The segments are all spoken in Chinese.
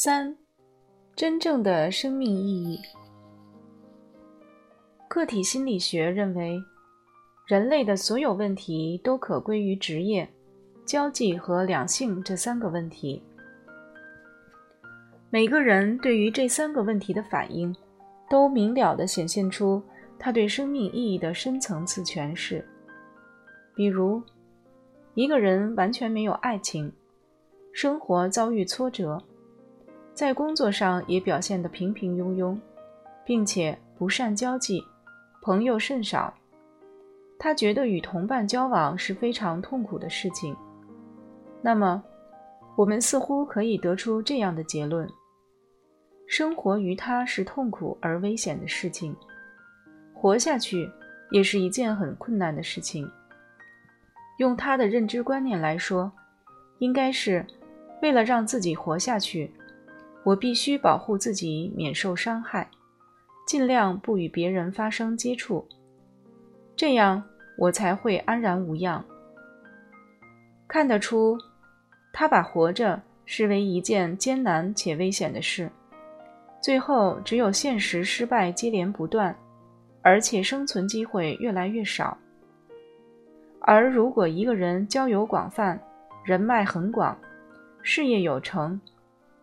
三，真正的生命意义。个体心理学认为，人类的所有问题都可归于职业、交际和两性这三个问题。每个人对于这三个问题的反应，都明了地显现出他对生命意义的深层次诠释。比如，一个人完全没有爱情，生活遭遇挫折，在工作上也表现得平平庸庸，并且不善交际，朋友甚少。他觉得与同伴交往是非常痛苦的事情。那么，我们似乎可以得出这样的结论。生活于他是痛苦而危险的事情，活下去也是一件很困难的事情。用他的认知观念来说，应该是为了让自己活下去，我必须保护自己免受伤害，尽量不与别人发生接触，这样我才会安然无恙。看得出，他把活着视为一件艰难且危险的事。最后，只有现实失败接连不断，而且生存机会越来越少。而如果一个人交友广泛，人脉很广，事业有成，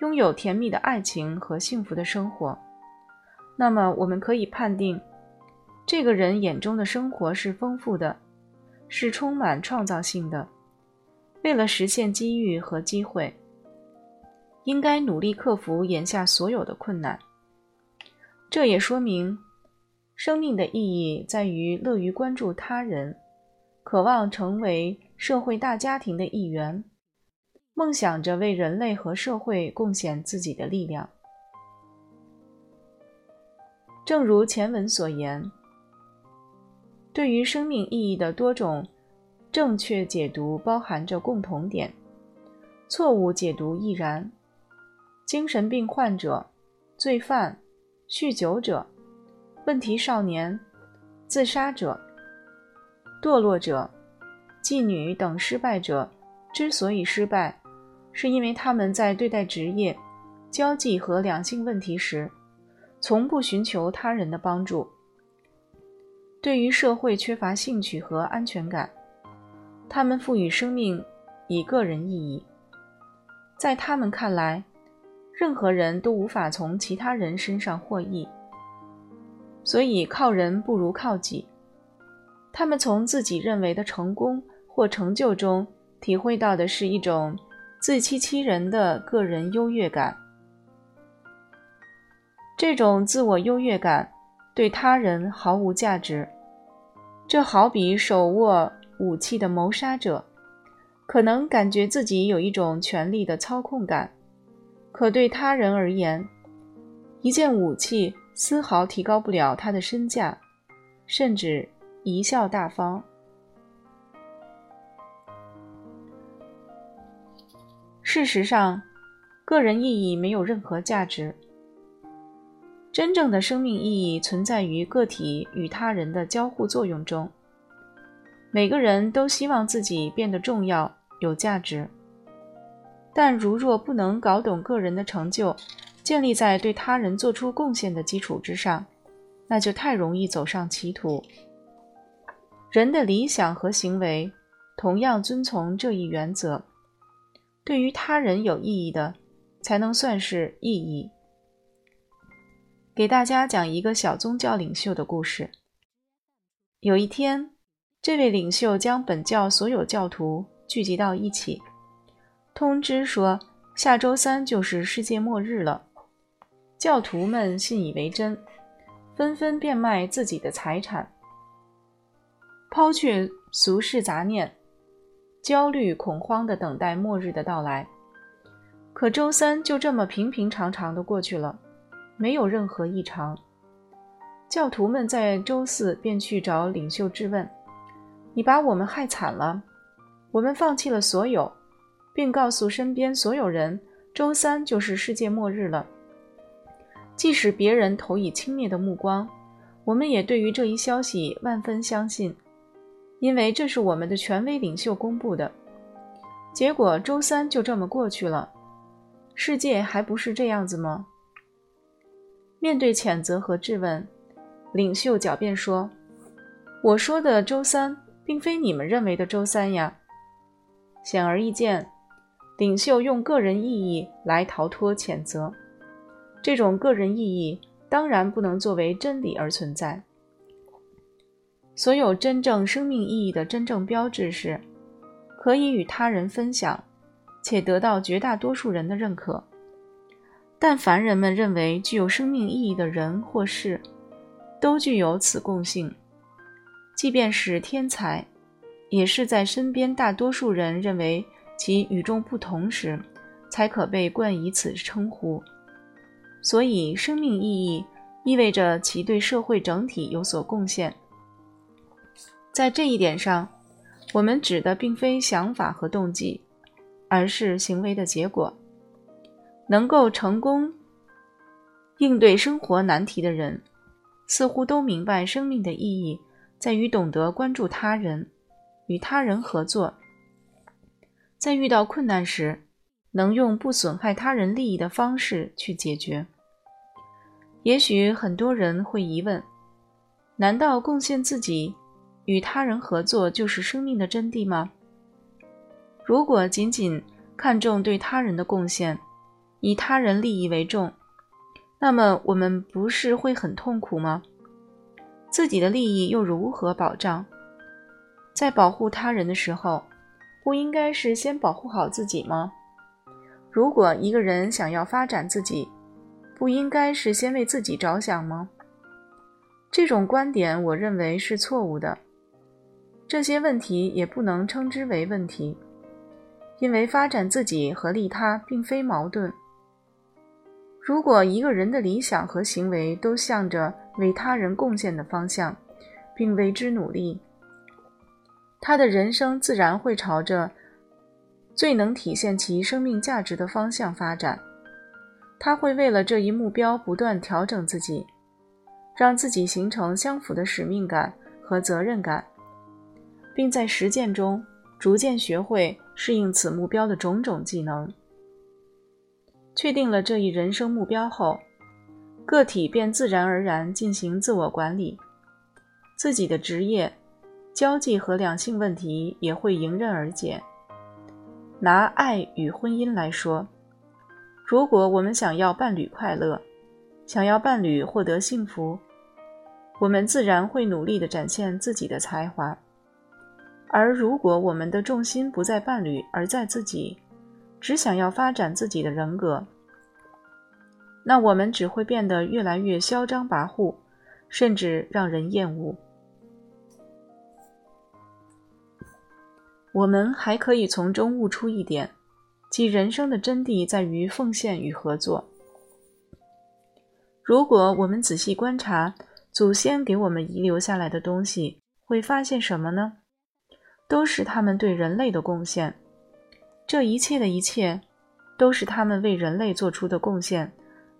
拥有甜蜜的爱情和幸福的生活，那么我们可以判定，这个人眼中的生活是丰富的，是充满创造性的。为了实现机遇和机会。应该努力克服眼下所有的困难。这也说明，生命的意义在于乐于关注他人，渴望成为社会大家庭的一员，梦想着为人类和社会贡献自己的力量。正如前文所言，对于生命意义的多种正确解读包含着共同点，错误解读亦然。精神病患者、罪犯、酗酒者、问题少年、自杀者、堕落者、妓女等失败者之所以失败，是因为他们在对待职业、交际和两性问题时，从不寻求他人的帮助，对于社会缺乏兴趣和安全感。他们赋予生命以个人意义，在他们看来。任何人都无法从其他人身上获益，所以靠人不如靠己。他们从自己认为的成功或成就中体会到的是一种自欺欺人的个人优越感。这种自我优越感对他人毫无价值。这好比手握武器的谋杀者，可能感觉自己有一种权力的操控感。可对他人而言，一件武器丝毫提高不了他的身价，甚至贻笑大方。事实上，个人意义没有任何价值。真正的生命意义存在于个体与他人的交互作用中。每个人都希望自己变得重要、有价值。但如若不能搞懂个人的成就建立在对他人做出贡献的基础之上，那就太容易走上歧途。人的理想和行为同样遵从这一原则：对于他人有意义的，才能算是意义。给大家讲一个小宗教领袖的故事。有一天，这位领袖将本教所有教徒聚集到一起。通知说，下周三就是世界末日了。教徒们信以为真，纷纷变卖自己的财产，抛却俗世杂念，焦虑恐慌地等待末日的到来。可周三就这么平平常常地过去了，没有任何异常。教徒们在周四便去找领袖质问：“你把我们害惨了，我们放弃了所有。”并告诉身边所有人，周三就是世界末日了。即使别人投以轻蔑的目光，我们也对于这一消息万分相信，因为这是我们的权威领袖公布的。结果周三就这么过去了，世界还不是这样子吗？面对谴责和质问，领袖狡辩说：“我说的周三，并非你们认为的周三呀。”显而易见，领袖用个人意义来逃脱谴责，这种个人意义当然不能作为真理而存在。所有真正生命意义的真正标志是，可以与他人分享，且得到绝大多数人的认可。但凡人们认为具有生命意义的人或事，都具有此共性，即便是天才，也是在身边大多数人认为其与众不同时，才可被冠以此称呼。所以，生命意义意味着其对社会整体有所贡献。在这一点上，我们指的并非想法和动机，而是行为的结果。能够成功应对生活难题的人，似乎都明白生命的意义在于懂得关注他人，与他人合作，在遇到困难时，能用不损害他人利益的方式去解决。也许很多人会疑问：难道贡献自己、与他人合作就是生命的真谛吗？如果仅仅看重对他人的贡献，以他人利益为重，那么我们不是会很痛苦吗？自己的利益又如何保障？在保护他人的时候，不应该是先保护好自己吗？如果一个人想要发展自己，不应该是先为自己着想吗？这种观点，我认为是错误的。这些问题也不能称之为问题，因为发展自己和利他并非矛盾。如果一个人的理想和行为都向着为他人贡献的方向，并为之努力，他的人生自然会朝着最能体现其生命价值的方向发展。他会为了这一目标不断调整自己，让自己形成相符的使命感和责任感，并在实践中逐渐学会适应此目标的种种技能。确定了这一人生目标后，个体便自然而然进行自我管理，自己的职业、交际和两性问题也会迎刃而解。拿爱与婚姻来说，如果我们想要伴侣快乐，想要伴侣获得幸福，我们自然会努力地展现自己的才华；而如果我们的重心不在伴侣，而在自己，只想要发展自己的人格，那我们只会变得越来越嚣张跋扈，甚至让人厌恶。我们还可以从中悟出一点，即人生的真谛在于奉献与合作。如果我们仔细观察祖先给我们遗留下来的东西，会发现什么呢？都是他们对人类的贡献。这一切的一切，都是他们为人类做出的贡献，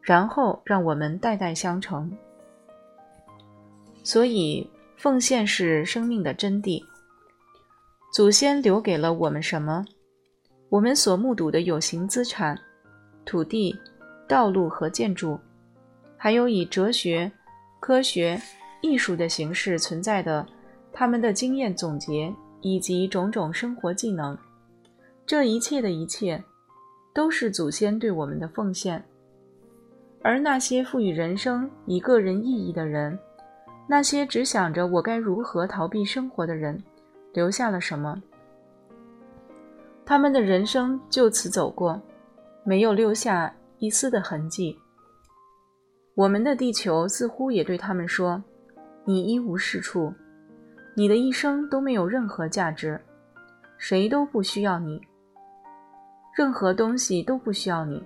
然后让我们代代相承。所以，奉献是生命的真谛。祖先留给了我们什么？我们所目睹的有形资产、土地、道路和建筑，还有以哲学、科学、艺术的形式存在的他们的经验总结以及种种生活技能。这一切的一切，都是祖先对我们的奉献。而那些赋予人生以个人意义的人，那些只想着我该如何逃避生活的人，留下了什么？他们的人生就此走过，没有留下一丝的痕迹。我们的地球似乎也对他们说：“你一无是处，你的一生都没有任何价值，谁都不需要你。”任何东西都不需要你，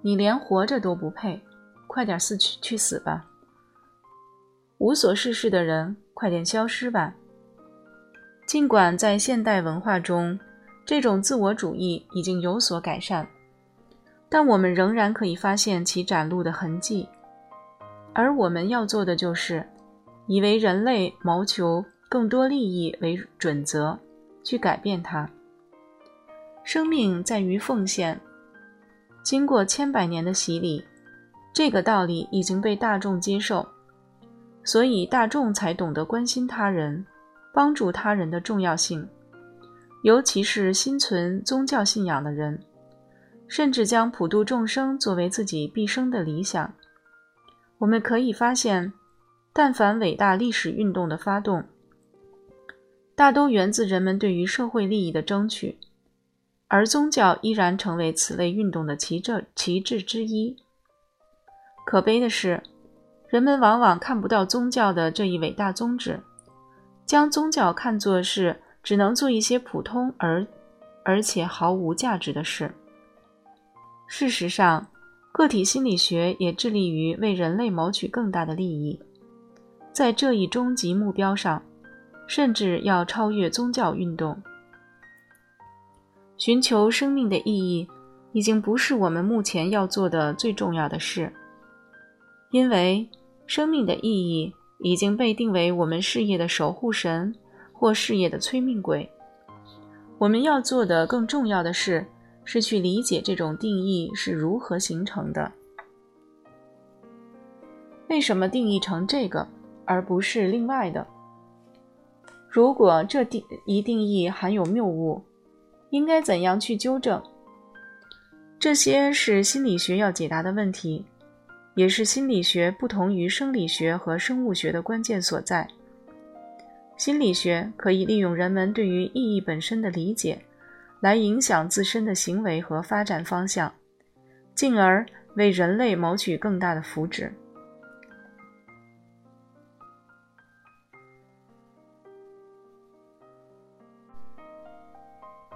你连活着都不配，快点死去去死吧！无所事事的人，快点消失吧！尽管在现代文化中，这种自我主义已经有所改善，但我们仍然可以发现其展露的痕迹。而我们要做的就是，以为人类谋求更多利益为准则，去改变它。生命在于奉献，经过千百年的洗礼，这个道理已经被大众接受，所以大众才懂得关心他人、帮助他人的重要性。尤其是心存宗教信仰的人，甚至将普度众生作为自己毕生的理想。我们可以发现，但凡伟大历史运动的发动，大都源自人们对于社会利益的争取，而宗教依然成为此类运动的旗帜旗帜之一。可悲的是，人们往往看不到宗教的这一伟大宗旨，将宗教看作是。只能做一些普通而而且毫无价值的事。事实上，个体心理学也致力于为人类谋取更大的利益，在这一终极目标上，甚至要超越宗教运动。寻求生命的意义已经不是我们目前要做的最重要的事，因为生命的意义已经被定为我们事业的守护神。或事业的催命鬼，我们要做的更重要的事是去理解这种定义是如何形成的。为什么定义成这个而不是另外的？如果这定一定义含有谬误，应该怎样去纠正？这些是心理学要解答的问题，也是心理学不同于生理学和生物学的关键所在。心理学可以利用人们对于意义本身的理解，来影响自身的行为和发展方向，进而为人类谋取更大的福祉。